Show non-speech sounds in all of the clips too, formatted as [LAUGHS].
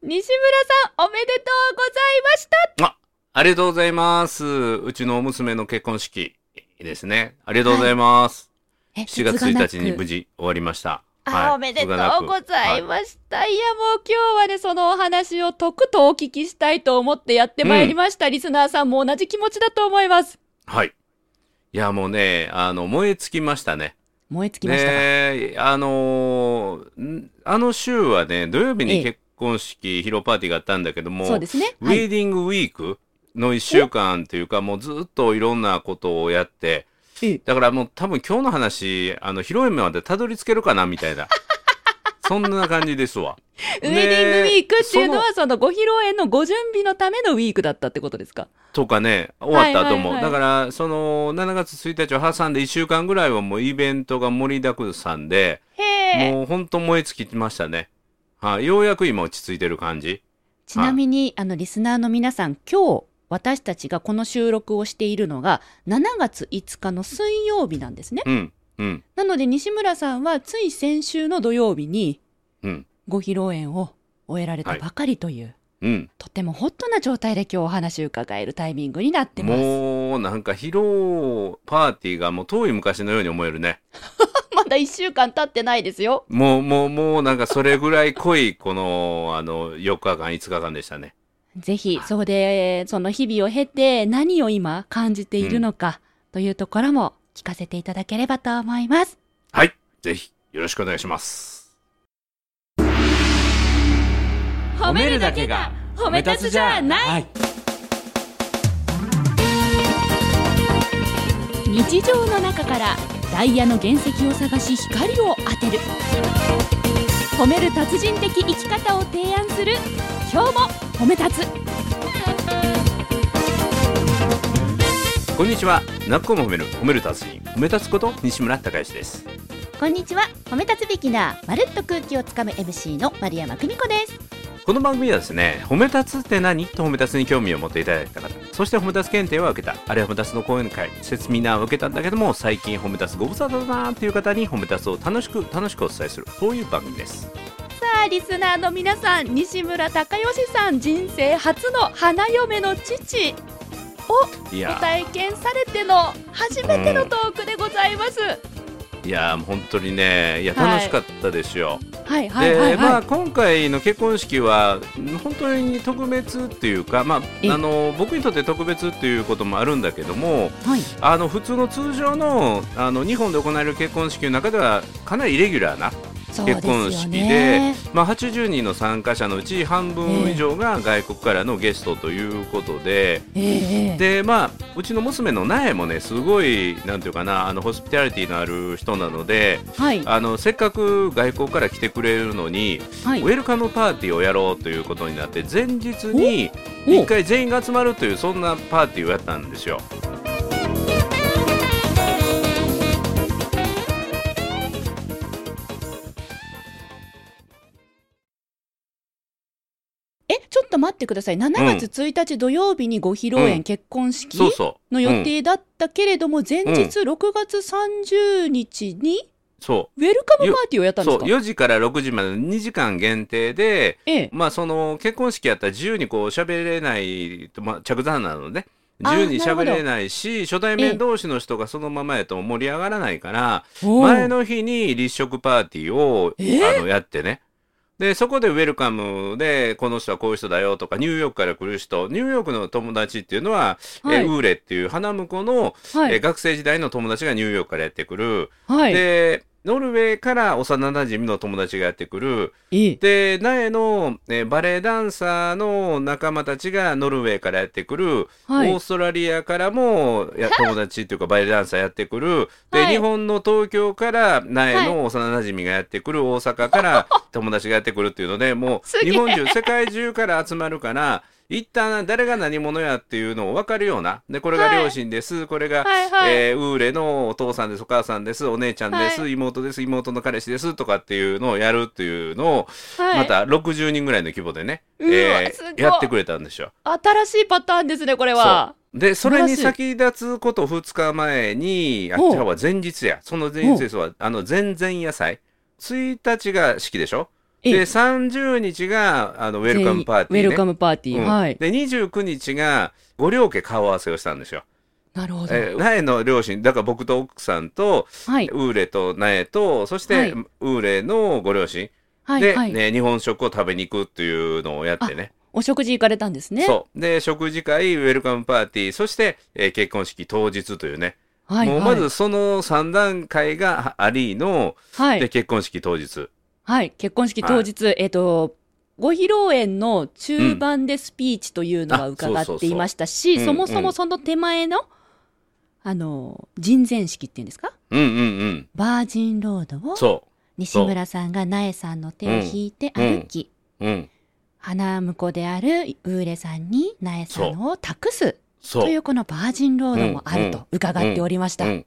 西村さん、おめでとうございましたあ、ありがとうございます。うちの娘の結婚式ですね。ありがとうございます。え7月1日に無事終わりました。あ、はいおめでとうございはました。い、や、もう今日はね、そのお話をとくとお聞きしたいと思ってやってまいりました。リスナーさんも同じ気持ちだと思います。はい。いや、もうね、あの、燃え尽きましたね。燃え尽きましたか？ねあのーんあの週はね、土曜日に結婚式、披露パーティーがあったんだけども、そうですね。ウはい。ェディングウィークの1週間というか、もうずっといろんなことをやって、えだからもう多分今日の話、あの、披露宴までたどり着けるかなみたいな。[LAUGHS] そんな感じですわ。[LAUGHS] ウェディングウィークっていうのは、そのご披露宴のご準備のためのウィークだったってことですか？とかね、終わった後も。はいはいはいだから、その、7月1日を挟んで1週間ぐらいはもうイベントが盛りだくさんで。もう本当燃え尽きましたね。はい、ようやく今落ち着いてる感じ？ちなみに、あの、リスナーの皆さん、今日、私たちがこの収録をしているのが、7月5日の水曜日なんですね。うん、うん、なので、西村さんは、つい先週の土曜日に、うん、ご披露宴を終えられたばかりという、うん。とてもホットな状態で今日お話を伺えるタイミングになってます。もう、なんか披露パーティーがもう遠い昔のように思えるね。まだ1週間経ってないですよ。もう、もう、もうなんかそれぐらい濃い、この、あの、4日間、5日間でしたね。ぜひ、そこで、その日々を経て、何を今感じているのか、というところも聞かせていただければと思います。はい。ぜひ、よろしくお願いします。褒めるだけが褒め立つじゃないはい。日常の中からダイヤの原石を探し光を当てる。褒める達人的生き方を提案する。今日も褒め立つ。こんにちは。なっこも褒める、褒める達人、褒め立つこと西村孝之です。こんにちは。褒め立つビギナー。まるっと空気をつかむ MC の丸山久美子です。この番組はですね、褒め立つって何？と褒め立つに興味を持っていただいた方、そして褒め立つ検定を受けた、あるいは褒め立つの講演会、セミナーを受けたんだけども、最近褒め立つご無沙汰だなーっていう方に褒め立つを楽しく楽しくお伝えする、そういう番組です。さあリスナーの皆さん西村孝義さん人生初の花嫁の父いやご体験されての初めてのトークでございます、ー、いやー、本当にね、いや、はい楽しかったですよ。はい。はいはいはい、で、まあ、今回の結婚式は、本当に特別っていうか、まえあ、あの、僕にとって特別っていうこともあるんだけども、はい。あの普通の通常のあの日本で行われる結婚式の中ではかなりイレギュラーな結婚式でねまあ、80人の参加者のうち半分以上が外国からのゲストということで、ええええ。でまあ、うちの娘の苗もねすごいなんていうかなあのホスピタリティのある人なのではい。あのせっかく外国から来てくれるのに、はい。ウェルカムパーティーをやろうということになって前日にお一回全員が集まるというそんなパーティーをやったんですよ。っと待ってください。7月1日土曜日にご披露宴、うん。結婚式の予うん。定だったけれども、前日6月30日にそう。ウェルカムパーティーをやったんですそうか4時から6時までの2時間限定で、ええ。まあ、その結婚式やったら自由にこう喋れないと、まあ、着座なのであー自由に喋れないし初対面同士の人がそのままやと盛り上がらないから、前の日に立食パーティーを、え。あのやってねでそこでウェルカムでこの人はこういう人だよとかニューヨークから来る人ニューヨークの友達っていうのは、はい。えウーレっていう花婿の、はい。え学生時代の友達がニューヨークからやってくる。はい。でノルウェーから幼馴染の友達がやってくる。ええで、苗の、えーバレエダンサーの仲間たちがノルウェーからやってくる。はいオーストラリアからもや友達っていうかバレエダンサーやってくる。で、はい日本の東京から苗の幼馴染がやってくる。大阪から友達がやってくるっていうので、もう [LAUGHS] 日本中、世界中から集まるから、一旦誰が何者やっていうのを分かるような。で、これが両親です。これが、はいはい。えーウーレのお父さんです、お母さんです、お姉ちゃんです、は妹です、妹の彼氏です。とかっていうのをやるっていうのを、はい。また60人ぐらいの規模でね、えーやってくれたんですよ。新しいパターンですねこれは。で、それに先立つこと2日前に、あっちは前日や。その前日ですわ、あの、前々野菜。1日が式でしょ？えで30日があのウェルカムパーティー、ね、ウェルカムパーティー、うんはい。で29日がご両家顔合わせをしたんですよ。なるほど。えー苗の両親だから僕と奥さんとはい。ウーレと苗とそして、はいウーレのご両親はい。で、はい。ね、日本食を食べに行くっていうのをやってね。お食事行かれたんですね。そう。で、食事会、ウェルカムパーティー、そして、えー結婚式当日というね。はい。もうはいまずその3段階がありの、で、はい。結婚式当日。はい。結婚式当日、えっと、ご披露宴の中盤でスピーチというのがうん伺っていましたうし、んそもそもその手前の、あの、人前式っていうんですか？うんうんうん。バージンロードをそ西村さんが苗さんの手を引いて歩き、う。うん。花婿であるウーレさんに苗さんを託すそう。というこのバージンロードもあると伺っておりました。うん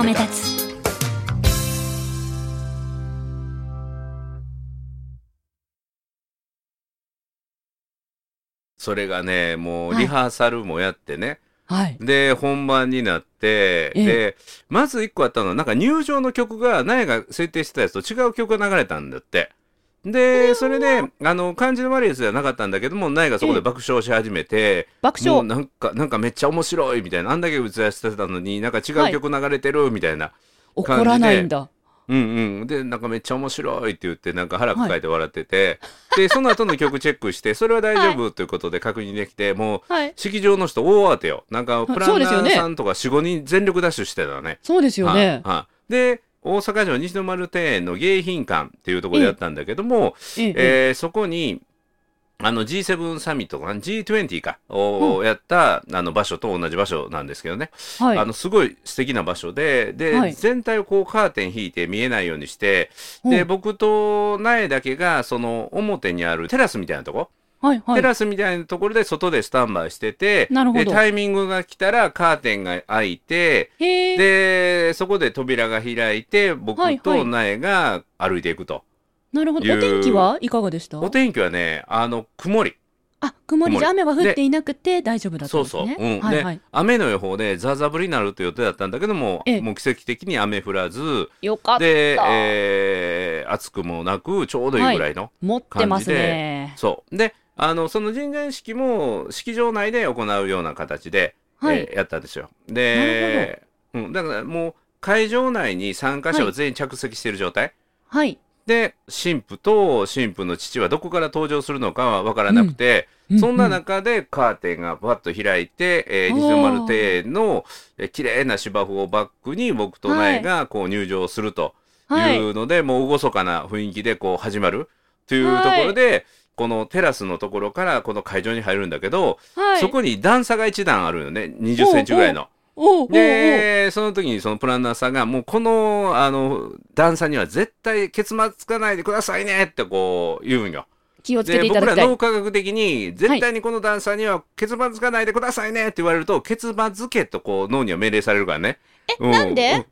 褒め立つ。それがね、もうはいリハーサルもやってね。はい。で、本番になって、ええで、まず一個あったのは、なんか入場の曲が、苗が設定してたやつと違う曲が流れたんだって。で、それで、あの、感じの悪いやつではなかったんだけども、苗がそこで爆笑し始めて、爆笑。なんか、なんかめっちゃ面白いみたいな、あんだけ打ち出してたのに、なんか違う曲流れてるみたいな。怒らないんだ。うんうん。で、なんかめっちゃ面白いって言って、なんか腹抱えて笑ってて、[LAUGHS] で、その後の曲チェックして、それは大丈夫ということで確認できて、もう、はい。式場の人大当てよ。なんか、プランナーさんとか4、5人全力ダッシュしてたね。そうですよね。はいはいで、大阪城西の丸庭園の迎賓館っていうところでやったんだけども、ええええ。えーそこに、あの G7 サミットかな G20 かをやった、あの場所と同じ場所なんですけどね、はい。あのすごい素敵な場所でで、はい。全体をこうカーテン引いて見えないようにしてで僕と苗だけがその表にあるテラスみたいなとこ、はいはい。テラスみたいなところで外でスタンバイしててなるほどでタイミングが来たらカーテンが開いて。でそこで扉が開いて僕はいはいと苗が歩いていくと、なるほど。いうお天気はいかがでした？お天気はねあの曇りあ、曇りで曇り雨は降っていなくて大丈夫だったそうそう、んですね。うんはいはいで。雨の予報でザーザー降りになるという予定だったんだけどもええもう奇跡的に雨降らずよかった。で、えー暑くもなくちょうどいいぐらいの、持ってますね。そうであのその人前式も式場内で行うような形で、はい。えーやったんですよ。で、うん、だからもう会場内に参加者は全員着席している状態、はい。で神父と神父の父はどこから登場するのかは分からなくて、そんな中でカーテンがバッと開いて、えー、おー。西の丸庭園の、えー綺麗な芝生をバックに僕と苗がこう入場するとはい。いうので、もう厳かな雰囲気でこう始まるというところで、このテラスのところからこの会場に入るんだけど、はい。そこに段差が一段あるよね20センチぐらいの。でその時にそのプランナーさんがもうこのあの段差には絶対結末つかないでくださいねってこう言うんよ。気をつけでていただきたい僕ら脳。科学的に絶対にこの段差には結末つかないでくださいねって言われると結末つけとこう脳には命令されるからね。えなんで？なん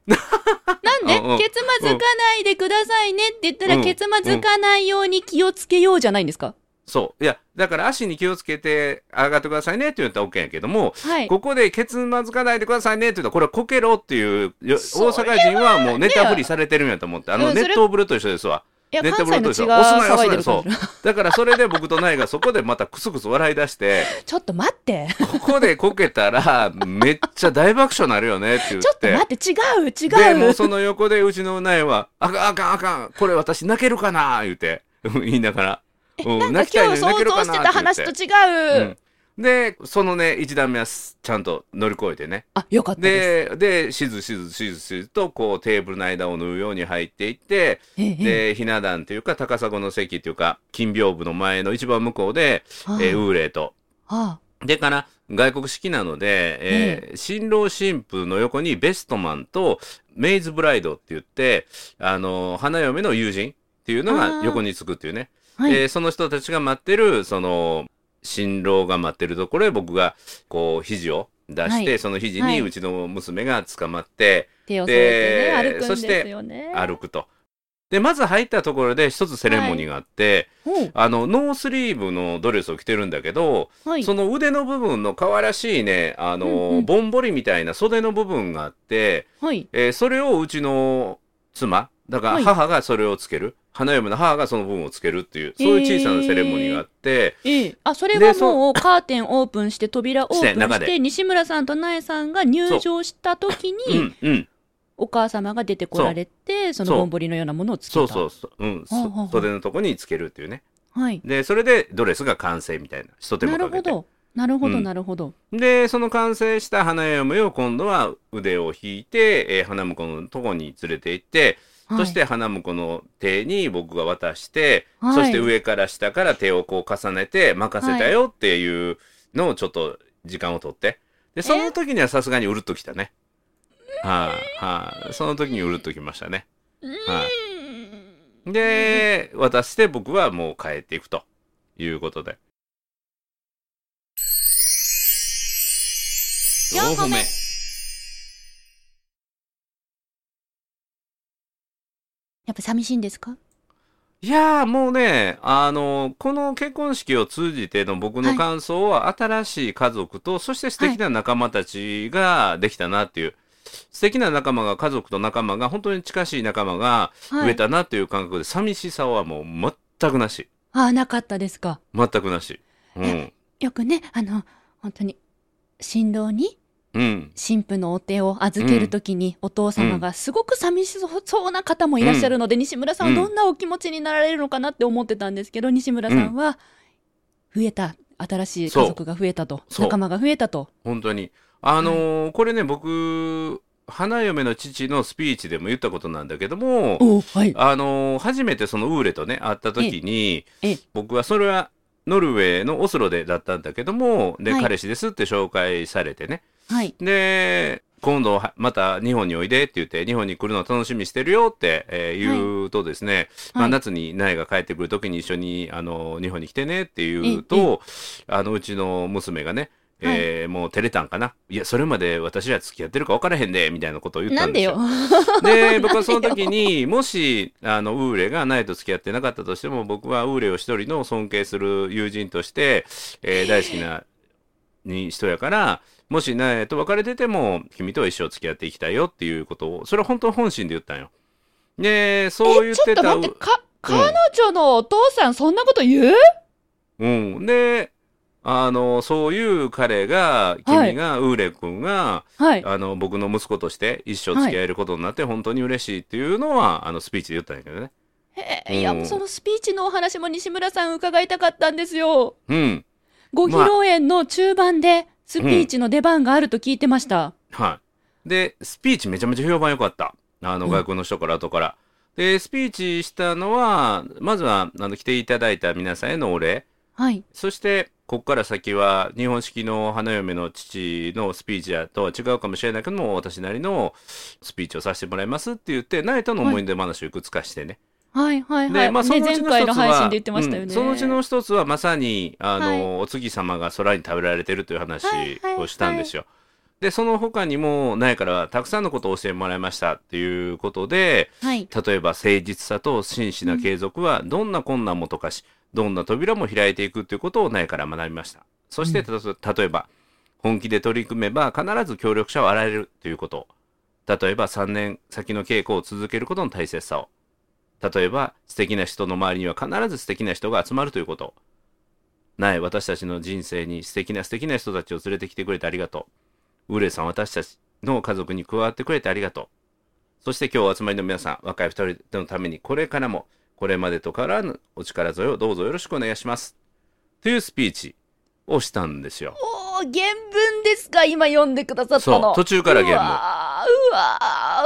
で？うん [LAUGHS] うん。結末つかないでくださいねって言ったらうん。結末つかないように気をつけようじゃないんですか？そう。いや、だから足に気をつけて上がってくださいねって言ったら OK やけども、はい。ここで結末つかないでくださいねって言ったら、これはこけろっていう、大阪人はもうネタ振りされてるんやと思って、あの、熱湯風呂と一緒ですわ。いや、関西の血が騒いでる押すなよ感じ。だからそれで僕とナイがそこでまたクスクス笑い出して、ちょっと待って。ここでこけたら、めっちゃ大爆笑になるよねって言っ。ちょってと待って、違う、違で、もうう。その横でうちのナイは、あかんあかんあかん、これ私泣けるかな言うて、言いながら。うんなんか今日想像してた話と違う。うん、でそのね一段目はすちゃんと乗り越えてね。あ、よかったです。ででしずしずしずしずとこうテーブルの間を縫うように入っていってでひな壇というか高砂の席というか金屏風の前の一番向こうで、はあ。えーウーレイとはでから外国式なので、えー新郎新婦の横にベストマンとメイズブライドって言ってあの花嫁の友人っていうのが横につくっていうね。あはい。えーその人たちが待ってるその新郎が待ってるところへ僕がこう肘を出して、はい。その肘はい。にうちの娘が捕まって手を添えてね、で歩くんですよね。歩くと。でまず入ったところで一つセレモニーがあって、ほう。あのノースリーブのドレスを着てるんだけど、はい。その腕の部分の可愛らしいねあの、うんうん。ぼんぼりみたいな袖の部分があって、はい。えーそれをうちの妻だかはい。ら母がそれをつける、花嫁の母がその部分をつけるっていうそういう小さなセレモニーがあって、ええ、あそれはもうカーテンオープンして扉 [LAUGHS] オープンして西村さんと苗さんが入場した時う。にんうん。お母様が出てこられてそのぼんぼりのようなものをつけた。そうそうそう、うん、袖のとこにつけるっていうね。はい。でそれでドレスが完成みたいな一手間なるかけて。ほど。なるほどうん。なるほど、でその完成した花嫁を今度は腕を引いて、えー花婿のとこに連れて行って、はいそして花婿の手に僕が渡して、はい。そして上から下から手をこう重ねて任せたよっていうのをちょっと時間を取って。でその時にはさすがにうるっときたね。はい、はい、その時にうるっときましたね。はい。で渡して僕はもう帰っていくということで。四歩目やっぱ寂しいんですか？いやーもうね、あの、この結婚式を通じての僕の感想は、新しい家族と、そして素敵な仲間たちができたなっていう、素敵な仲間が、家族と仲間が、本当に近しい仲間がはい増えたなっていう感覚で、寂しさはもう全くなし。ああなかったですか？全くなし。うんえ。よくねあの本当に新郎にうん。新婦のお手を預けるときに、お父様がすごく寂しそうな方もいらっしゃるので、西村さん。はどん。なお気持ちになられるのかなって思ってたん。ですけど、西村さんは増えた新しい家族が増えたと仲間が増えたと本当に。あのーこれね、僕、花嫁の父のスピーチでも言ったことなんだけども、おはい。あのー初めてそのウーレとね、会った時に、ええ。僕はそれはノルウェーのオスロでだったんだけども、で、はい。彼氏ですって紹介されてね。はい。で、今度はまた日本においでって言って、日本に来るの楽しみにしてるよって、えー言うとですね、まあ、はい夏に苗が帰ってくる時に一緒にあの日本に来てねって言うと、あのうちの娘がね、えーもう照れたんかな？いや、それまで私は付き合ってるか分からへんで、みたいなことを言ったなんんでですよ。よ。で、僕はその時に、もし、あの、ウーレがナイと付き合ってなかったとしても、僕はウーレを一人の尊敬する友人として、えー大好きな、に人やから、もしナイと別れてても、君とは一生付き合っていきたいよっていうことを、それは本当本心で言ったんよ。で、そう言っちょってとた。待ってか彼女のお父さんそんなこと言う？うん。で、あの、そういう彼が、はい君が、ウーレ君が、はいあの、僕の息子として一生付き合えることになって本当に嬉しいっていうのは、あの、スピーチで言ったんやけどね。へえいやうんそのスピーチのお話も西村さん伺いたかったんですようん。ご披露宴の中盤でスピーチの出番があると聞いてました、はい。で、スピーチめちゃめちゃ評判良かった。あの、うん外国の人から後から。で、スピーチしたのは、まずは、あの、来ていただいた皆さんへのお礼。はいそして、ここから先は、日本式の花嫁の父のスピーチやとは違うかもしれないけども、私なりのスピーチをさせてもらいますって言って、ナイトの思い出話をいくつかしてね。はいはいはで、い、まあ、そね、のうちのの一つは、配信で言ってましたよね、うんそのうちの一つは、まさに、あの、はいお月様が空に食べられてるという話はいはいをしたんですよ。で、その他にも、苗からたくさんのことを教えてもらいましたっていうことで、はい例えば誠実さと真摯な継続は、どんな困難も溶かし、どんな扉も開いていくということを苗から学びました。そして、たと例えば、本気で取り組めば必ず協力者は現れるということ。例えば、3年先の稽古を続けることの大切さを。例えば、素敵な人の周りには必ず素敵な人が集まるということ。ない私たちの人生に素敵な素敵な人たちを連れてきてくれてありがとう。ウレさん、私たちの家族に加わってくれてありがとう。そして今日お集まりの皆さん、若い二人のためにこれからも、これまでと変わらぬお力添えをどうぞよろしくお願いします。というスピーチをしたんですよ。おー原文ですか今読んでくださったのそう途中から原文うわーうわ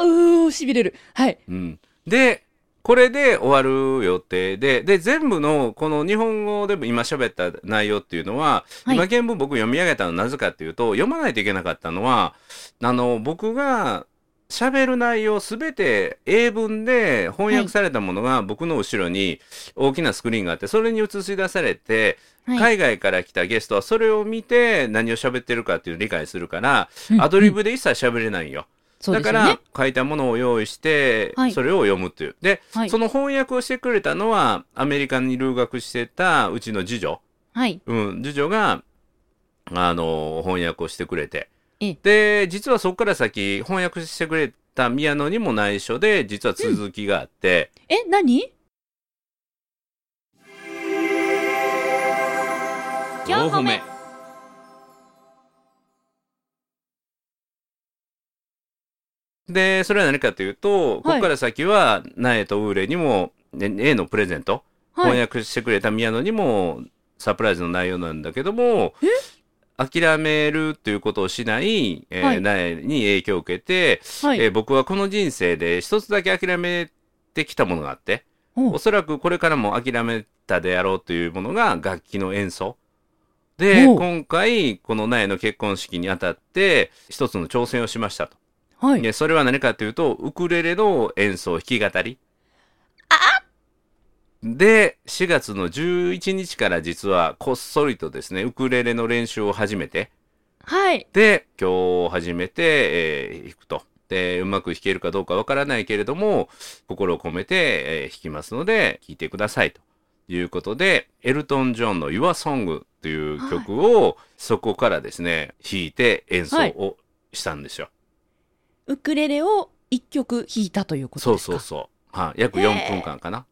ーうーしびれるはいうん。で、これで終わる予定で、で、全部のこの日本語でも今喋った内容っていうのは、はい。今原文僕読み上げたのはなぜかっていうと、読まないといけなかったのは、あの、僕が喋る内容すべて英文で翻訳されたものが僕の後ろに大きなスクリーンがあって、それに映し出されて、はい。海外から来たゲストはそれを見て何を喋ってるかっていう理解するから、うん。アドリブで一切喋れないよ。そうだから。書いたものを用意して、はい。それを読むっていう。で、はい。その翻訳をしてくれたのはアメリカに留学してたうちの次女。はい。うん、次女が、あの、翻訳をしてくれて。ええ。で、実はそこから先、翻訳してくれた宮野にも内緒で、実は続きがあって、え、何？4歩目。で、それは何かというと、ここから先は、苗とウーレにも、ね A のプレゼント、はい。翻訳してくれた宮野にも、サプライズの内容なんだけども、諦めるっていうことをしない、えーはい苗に影響を受けて、はい。えー僕はこの人生で一つだけ諦めてきたものがあって、おおそらくこれからも諦めたであろうというものが楽器の演奏。で、今回、この苗の結婚式にあたって、一つの挑戦をしましたと。はい。で、それは何かというと、ウクレレの演奏、弾き語り。で、4月の11日から実はこっそりとですね、ウクレレの練習を始めて、はい。で、今日始めて、えー弾くと。で、うまく弾けるかどうかわからないけれども、心を込めて、えー弾きますので、聴いてくださいということで、エルトン・ジョンの Your Song という曲を、そこからですね、弾いて演奏をしたんですよ。ウクレレを一曲弾いたということそうですか？そうそう。はい、約4分間かな。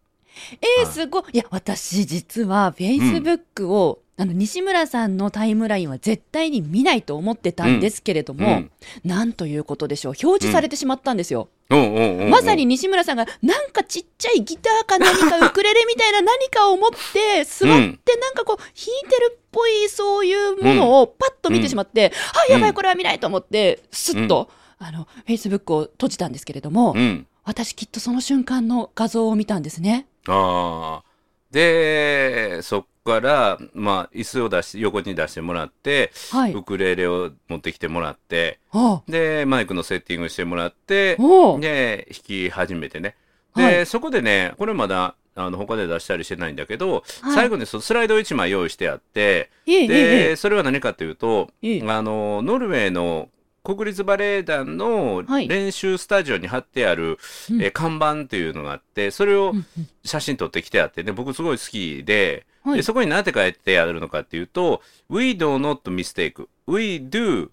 えー、はいすごい。いや、私実は Facebook を、あの、西村さんのタイムラインは絶対に見ないと思ってたんですけれども、うんなんということでしょう。表示されてしまったんですよ。うんうんうんうんまさに西村さんが、なんかちっちゃいギターか何かウクレレみたいな何かを持って、座ってなんかこう、弾いてるっぽいそういうものをパッと見てしまって、あ、やばい、これは見ないと思って、スッと、あの、Facebook を閉じたんですけれども、うん。私きっとその瞬間の画像を見たんですね。ああ。で、そっから、まあ、椅子を出して、横に出してもらって、はい。ウクレレを持ってきてもらって、あで、マイクのセッティングしてもらって、で、弾き始めてね。で、はいそこでね、これまだ、あの、他で出したりしてないんだけど、はい最後にそのスライドを1枚用意してあって、で、え。それは何かというと、ええあの、ノルウェーの国立バレエ団のはい。練習スタジオに貼ってある、うん。えー看板っていうのがあって、それをうんうん。写真撮ってきてあってね、僕すごい好きで、はい。でそこに何て書いてあるのかっていうと、We do not mistake, we do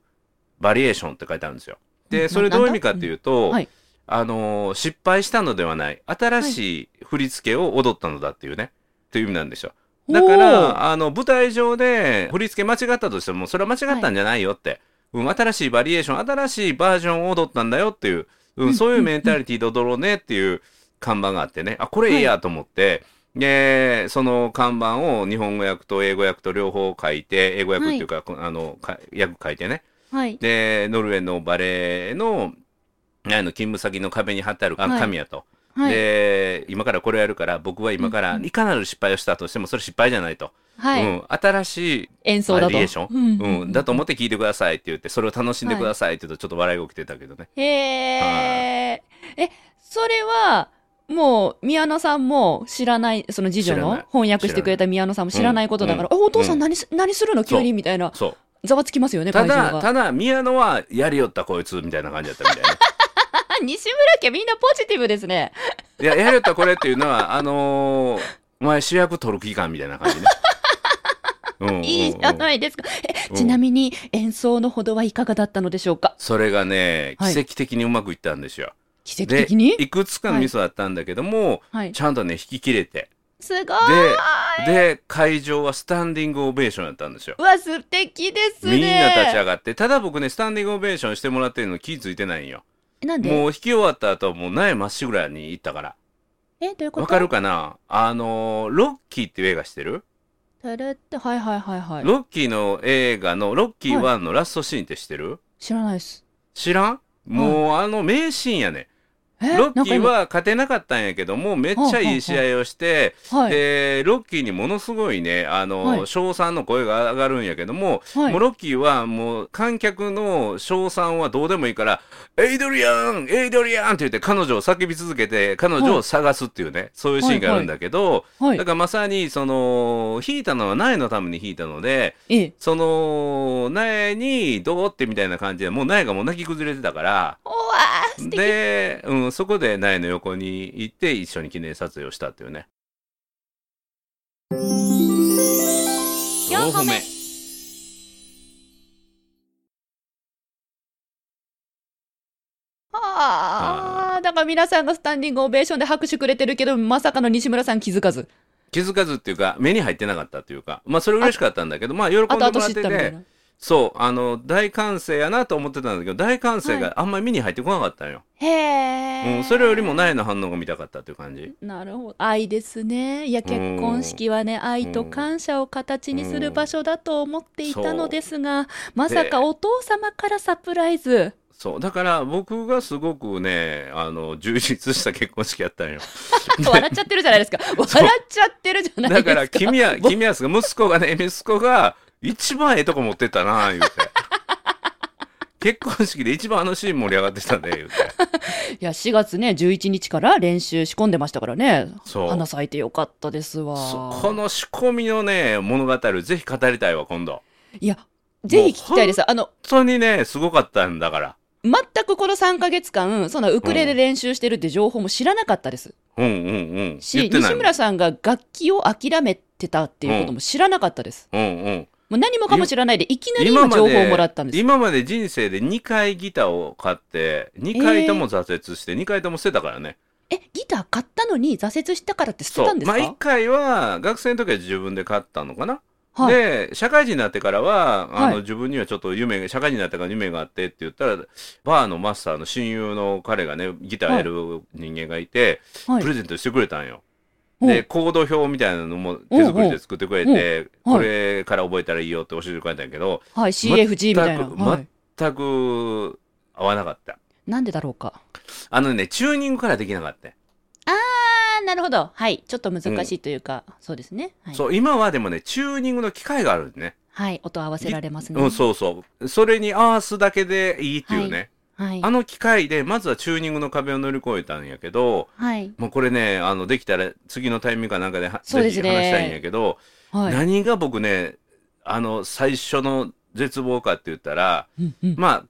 variation って書いてあるんですよ。で、うん。それどういう意味かっていうと、はい。あのー失敗したのではない、新しい振り付けを踊ったのだっていうね、っていう意味なんですよ。だから、あの、舞台上で振り付け間違ったとしても、それは間違ったんじゃないよって。うん、新しいバリエーション、新しいバージョンを踊ったんだよっていう、うん、そういうメンタリティで踊ろうねっていう看板があってね、あ、これいいやと思って、で、その看板を日本語訳と英語訳と両方書いて、英語訳っていうか、こあの、か訳書いてね。はい。で、ノルウェーのバレエの、あの、勤務先の壁に貼ってあるあのはい紙やと。はい。で、今からこれやるから、僕は今からいかなる失敗をしたとしても、それ失敗じゃないと。はい。うん、新しい演奏だと。バリエーション、うんうんだと思って聞いてくださいって言って、それを楽しんでくださいって言うと、ちょっと笑いが起きてたけどね。へえ。え、それは、もう、宮野さんも知らない、その次女の？翻訳してくれた宮野さんも知らないことだから、うんあお父さうんん何す、何するの？急にみたいな、そう。ざわつきますよね、ただ。ただ、宮野は、やりよったこいつ、みたいな感じだったみたいな。あ、[LAUGHS] 西村家みんなポジティブですね。いや、やりよったこれっていうのは、あのーお前主役取る気かみたいな感じね。いいじゃないですか。ちなみに演奏のほどはいかがだったのでしょうか？それがね、はい奇跡的にうまくいったんですよ。奇跡で、的に？いくつかのミスはあったんだけども、はい。ちゃんとね、弾き切れて。すごいで、で、会場はスタンディングオベーションやったんですよ。うわ、素敵ですね。みんな立ち上がって、ただ僕ね、スタンディングオベーションしてもらってるの気づいてないんよ。えなんで？もう弾き終わった後はもう苗まっしぐらに行ったから。え、どういうこと？わかるかな？あのー、ロッキーって映画してる？たらって、はいはいはいはい。ロッキーの映画のロッキー1のラストシーンって知ってる、知らないです。知らん？もうあの名シーンやね。え？ロッキーは勝てなかったんやけどもめっちゃいい試合をして、今はい、でロッキーにものすごいねあの、はい。称賛の声が上がるんやけども、はい。もうロッキーはもう観客の称賛はどうでもいいから「エイドリアンエイドリアン!」って言って彼女を叫び続けて彼女を探すっていうね、そういうシーンがあるんだけど、はいだからまさにその引いたのは苗のために引いたのでええ。その苗にどうってみたいな感じでもう苗がもう泣き崩れてたから。で、うん、そこで苗の横に行って一緒に記念撮影をしたっていうね。4歩目。ああだから皆さんがスタンディングオベーションで拍手くれてるけどまさかの西村さん気づかず。気づかずっていうか目に入ってなかったっていうかまあそれ嬉しかったんだけどまあ喜んでもらっててそうあの大歓声やなと思ってたんだけど大歓声があんまり目に入ってこなかったんよ、へえ、うん、それよりも苗の反応が見たかったっていう感じ。なるほど。愛ですね。いや結婚式はね愛と感謝を形にする場所だと思っていたのですがまさかお父様からサプライズ。そうだから僕がすごくねあの充実した結婚式やったんよ。[LAUGHS] 笑っちゃってるじゃないですか。[LAUGHS] 笑っちゃってるじゃないですか。だから君は君は息子がね息子が一番ええとこ持ってったな言うて。結婚式で一番あのシーン盛り上がってたね言うて。[LAUGHS] いや4月ね11日から練習仕込んでましたからね。そう。花咲いてよかったですわ。この仕込みのね物語をぜひ語りたいわ今度。いやぜひ聞きたいです。あの本当にねすごかったんだから。全くこの3ヶ月間そのウクレレ練習してるって情報も知らなかったです。うんうんうん。し西村さんが楽器を諦めてたっていうことも知らなかったです、うんうんもう何もかも知らないでいきなり今情報をもらったんです。今まで人生で2回ギターを買って2回とも挫折して2回とも捨てたからね、えギター買ったのに挫折したからって捨てたんですか、1回は学生の時は自分で買ったのかな、はい、で社会人になってからはあの、はい。自分にはちょっと夢が社会人になってから夢があってって言ったらバーのマスターの親友の彼がねギターやる人間がいて、はい。プレゼントしてくれたんよ。でコード表みたいなのも手作りで作ってくれてこれから覚えたらいいよって教えてくれたんやけどはい、CFG みたいな、全く合わなかった。なんでだろうか？あのねチューニングからできなかった。あーなるほど。はい。ちょっと難しいというか、そうですね。はい、そう今はでもねチューニングの機械があるんね。はい、音合わせられますね、うん、そうそう。それに合わすだけでいいっていうね。はい。あの機械でまずはチューニングの壁を乗り越えたんやけど、はい。もうこれね、あのできたら次のタイミングかなんかでですね。ぜひ話したいんやけど、はい。何が僕ね、あの最初の絶望かって言ったら、うんうん。まあ、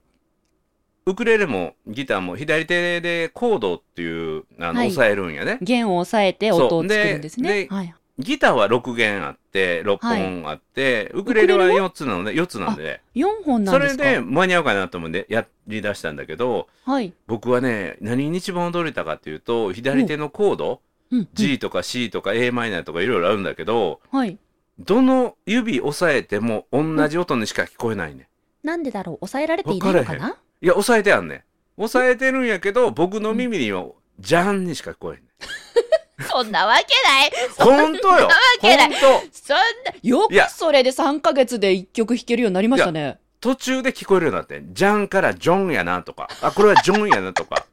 ウクレレもギターも左手でコードっていうあの、はい。押さえるんやね。弦を押さえて音を作るんですね。ではい、ギターは6弦あって、6本あって、ウクレレはウクレレ4つなので、4つなんで、4本なそんですか？れで間に合うかなと思うんでやり出したんだけど、はい。僕はね、何に一番驚いたかっていうと、左手のコード、うんうん G とか C とか a マイナーとかいろいろあるんだけど、はい。どの指押さえても同じ音にしか聞こえないね。なんでだろう？抑えられていないのかな？いや、押さえてあんね。押さえてるんやけど、僕の耳には、ジャンにしか聞こえへんね。[LAUGHS] そんなわけない。そんな本当よわけないそんな、よくそれで3ヶ月で1曲弾けるようになりましたね。途中で聞こえるようになって、ジャンからジョンやなとか、あ、これはジョンやなとか。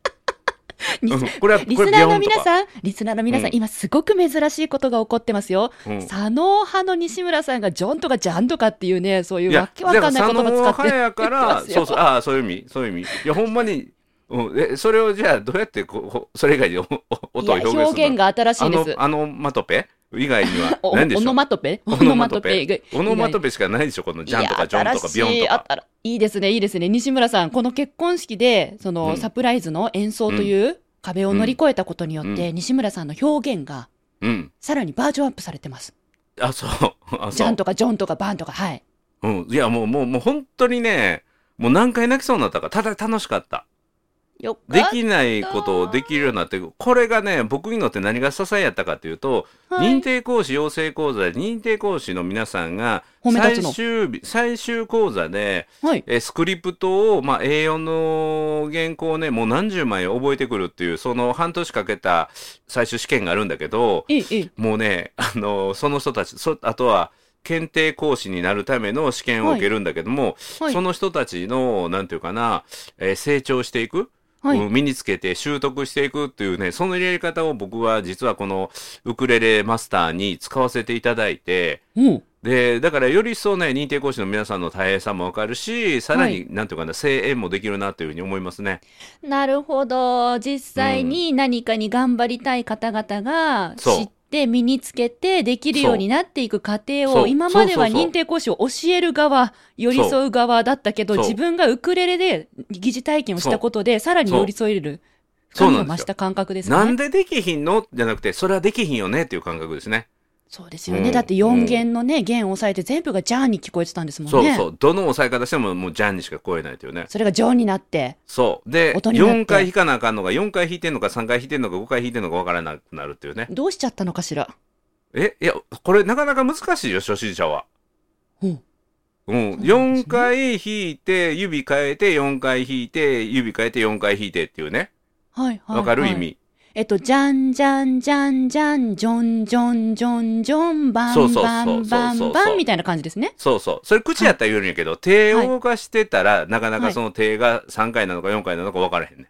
[LAUGHS] リうんこれリスナーの。皆さん、リスナーの皆さん、うん今すごく珍しいことが起こってますよ。うん左脳派の西村さんがジョンとかジャンとかっていうね、そういうわけわかんない言葉使って佐野派やから、そうそう、ああ、そういう意味、そういう意味。いや、ほんまに、うん、え、それをじゃあ、どうやってこうほ、それ以外で音をや表現するの？表現が新しいですあの、。あのマトペ？以外には [LAUGHS] お何でしょう？オノマトペオノマトペ。オノマトペしかないでしょこのジャンとかジョンとかビヨンとか。いいあたらいいですね、いいですね。西村さん、この結婚式で、その、うんサプライズの演奏という壁を乗り越えたことによって、う西村さんの表現が、うん。さらにバージョンアップされてます。あ、そう。あ、そう。ジャンとかジョンとかバンとか、はい。うん。いや、もう、もう、もう本当にね、もう何回泣きそうになったか、ただ楽しかった。で。きないことをできるようになって、これがね、僕にとって何が支えやったかというと、はい認定講師養成講座で認定講師の皆さんが最終日最終講座ではい。えスクリプトを、まあ、A4 の原稿をねもう何十枚覚えてくるっていうその半年かけた最終試験があるんだけどいい、いい。もうねあのその人たちそあとは検定講師になるための試験を受けるんだけども、はいその人たちのなんていうかな、えー成長していく身につけて習得していくっていうねそのやり方を僕は実はこのウクレレマスターに使わせていただいてうん。でだからより一層ね認定講師の皆さんの大変さもわかるしさらに、はなんていうかな声援もできるなというふうに思いますね。なるほど。実際に何かに頑張りたい方々が知って身につけてできるようになっていく過程を今までは認定講師を教える側、寄り添う側だったけど自分がウクレレで疑似体験をしたことでさらに寄り添える。深みが増した感覚ですね。なんでできひんの？じゃなくてそれはできひんよね？っていう感覚ですね。そうですよね。うんだって4弦のね、弦を押さえて全部がジャーに聞こえてたんですもんね。そうそうどの押さえ方してももうジャンにしか聞こえないというね。それがジョーになって。そうで音になって4回弾かなあかんのが4回弾いてんのか3回弾いてんのか5回弾いてんのかわからなくなるっていうね。どうしちゃったのかしら？えいやこれなかなか難しいよ初心者は。うん。うん、そうなんですね4回弾いて指変えて4回弾いて指変えて4回弾いてっていうねはいはい、わかる？はい意味、えっと、じゃんじゃんじゃんじゃん、じょんじょんじょんじょん、バンそうそうそうバンバそうそうそうンバンみたいな感じですね。そうそう。それ口やったら言えるんやけど、手をはい。動かしてたら、なかなはいかその手が3回なのか4回なのか分からへんね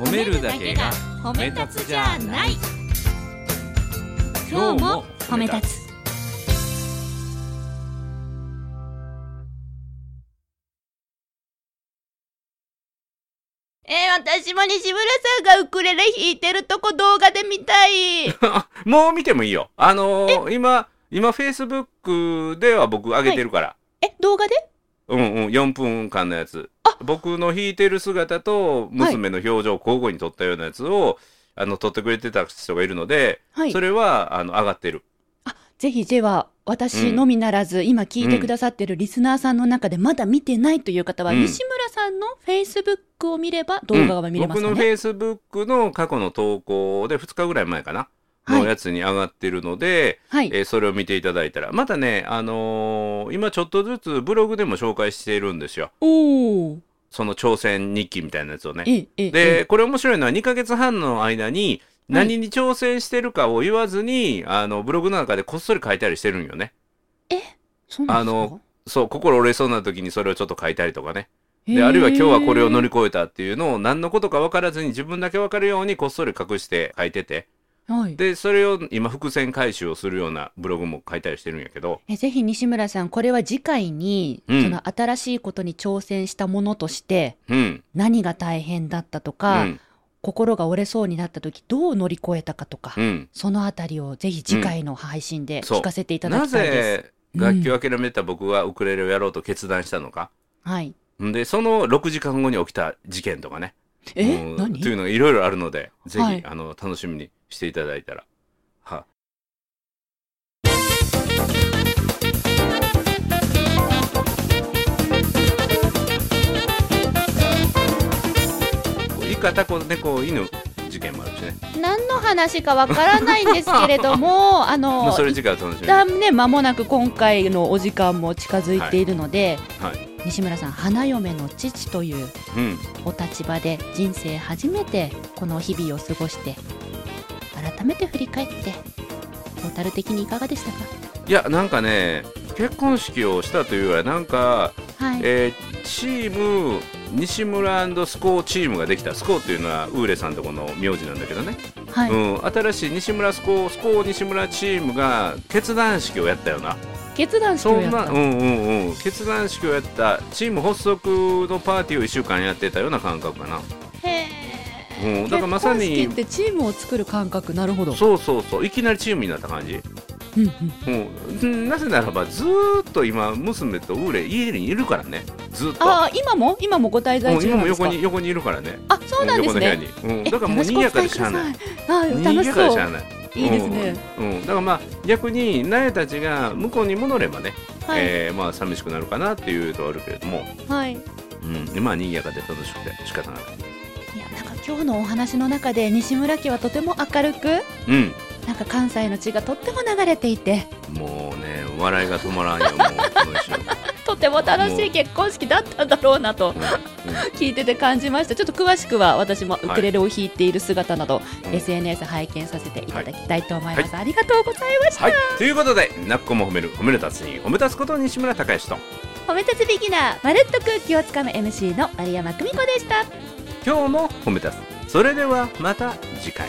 褒めるだけが褒め立つじゃない。今日も褒め立つ。えー、私も西村さんがウクレレ弾いてるとこ動画で見たい。[LAUGHS] もう見てもいいよ。あのー今今フェイスブックでは僕上げてるから、え、動画で？うんうん4分間のやつ。僕の弾いてる姿と娘の表情を交互に撮ったようなやつを、あの撮ってくれてた人がいるので、はい。そ。れはあの上がってる。ぜひでは私のみならず、今聞いてくださってるリスナーさんの中でまだ見てないという方は、うん西村さんのフェイスブックを見れば動画が見れます僕のフ。ェイスブックの過去の投稿で2日ぐらい前かな、はいのやつに上がってるので、はい。えーそれを見ていただいたらまたね、あのー今ちょっとずつブログでも紹介しているんですよ。その挑戦日記みたいなやつをね。でこれ面白いのは2ヶ月半の間に何に挑戦してるかを言わずに、あのブログの中でこっそり書いたりしてるんよね。そうなんですか？あのそう心折れそうな時にそれをちょっと書いたりとかね。へー。であるいは今日はこれを乗り越えたっていうのを何のことか分からずに自分だけ分かるようにこっそり隠して書いてて。はい。でそれを今伏線回収をするようなブログも書いたりしてるんやけど。えぜひ西村さん、これは次回に、うん。その新しいことに挑戦したものとして、うん。何が大変だったとうか、ん心が折れそうになった時、どう乗り越えたかとか、うん。そのあたりをぜひ次回の配信で聞かせていただなきたいです。ぜ楽器を諦めた僕はウクレレをやろうと決断したのか、はい。んでその6時間後に起きた事件とかね。え、うん。何？というのがいろいろあるのでぜひ、はい。あの楽しみにしていただいたら。はカタコ猫犬事件もあるしね、何の話かわからないんですけれども、[LAUGHS] あまあ、の、それ一次回お楽しみ。に旦ね、間もなく今回のお時間も近づいているので、はい。西村さん、花嫁の父といううん。お立場で人生初めてこの日々を過ごして、改めて振り返って、トータル的にいかがでしたか？いやなんかね結婚式をしたというよりはなんか、はい。えーチーム西村スコーチームができた。スコーっていうのはウーレさんとこの名字なんだけどね、はい。うん、新しい西村スコースコー西村チームが決断式をやったよな。決断式そをやった。んなうんうんうん。決断式をやったチーム発足のパーティーを1週間やってたような感覚かな、へー。うん、だからまさに結婚式ってチームを作る感覚、なるほど。そうそうそう。いきなりチームになった感じ、うんなぜならばずーっと今娘とウーレ家にいるからね。ずーっと。ああ、今も？今もご滞在うん今も横に横にいるからね。あ、そうなんですね。うん、えだからもう賑やかでしゃあない。あ賑楽しそう。やかでしゃあ。ない。いいですね。うん、うん。だからまあ逆にナエたちが向こうに戻ればね、はい。えーまあ寂しくなるかなっていうとはあるけれども、はい。うん、まあ賑やかで楽しくて仕方ないいや、なんか今日のお話の中で西村家はとても明るく、うんなんか関西の血がとっても流れていて、もうね笑いが止まらんよもうと [LAUGHS] とても楽しい結婚式だったんだろうなと。うんうん。聞いてて感じました。ちょっと詳しくは私もウクレレを弾いている姿など、うん SNS 拝見させていただきたいと思います、ありがとうございました、はい、ということでなっこも褒める褒める達人褒め立つこと西村孝之と。褒め立つビギナーまるっと空気をつかむ MC の丸山久美子でした。今日も褒め立つ。それではまた次回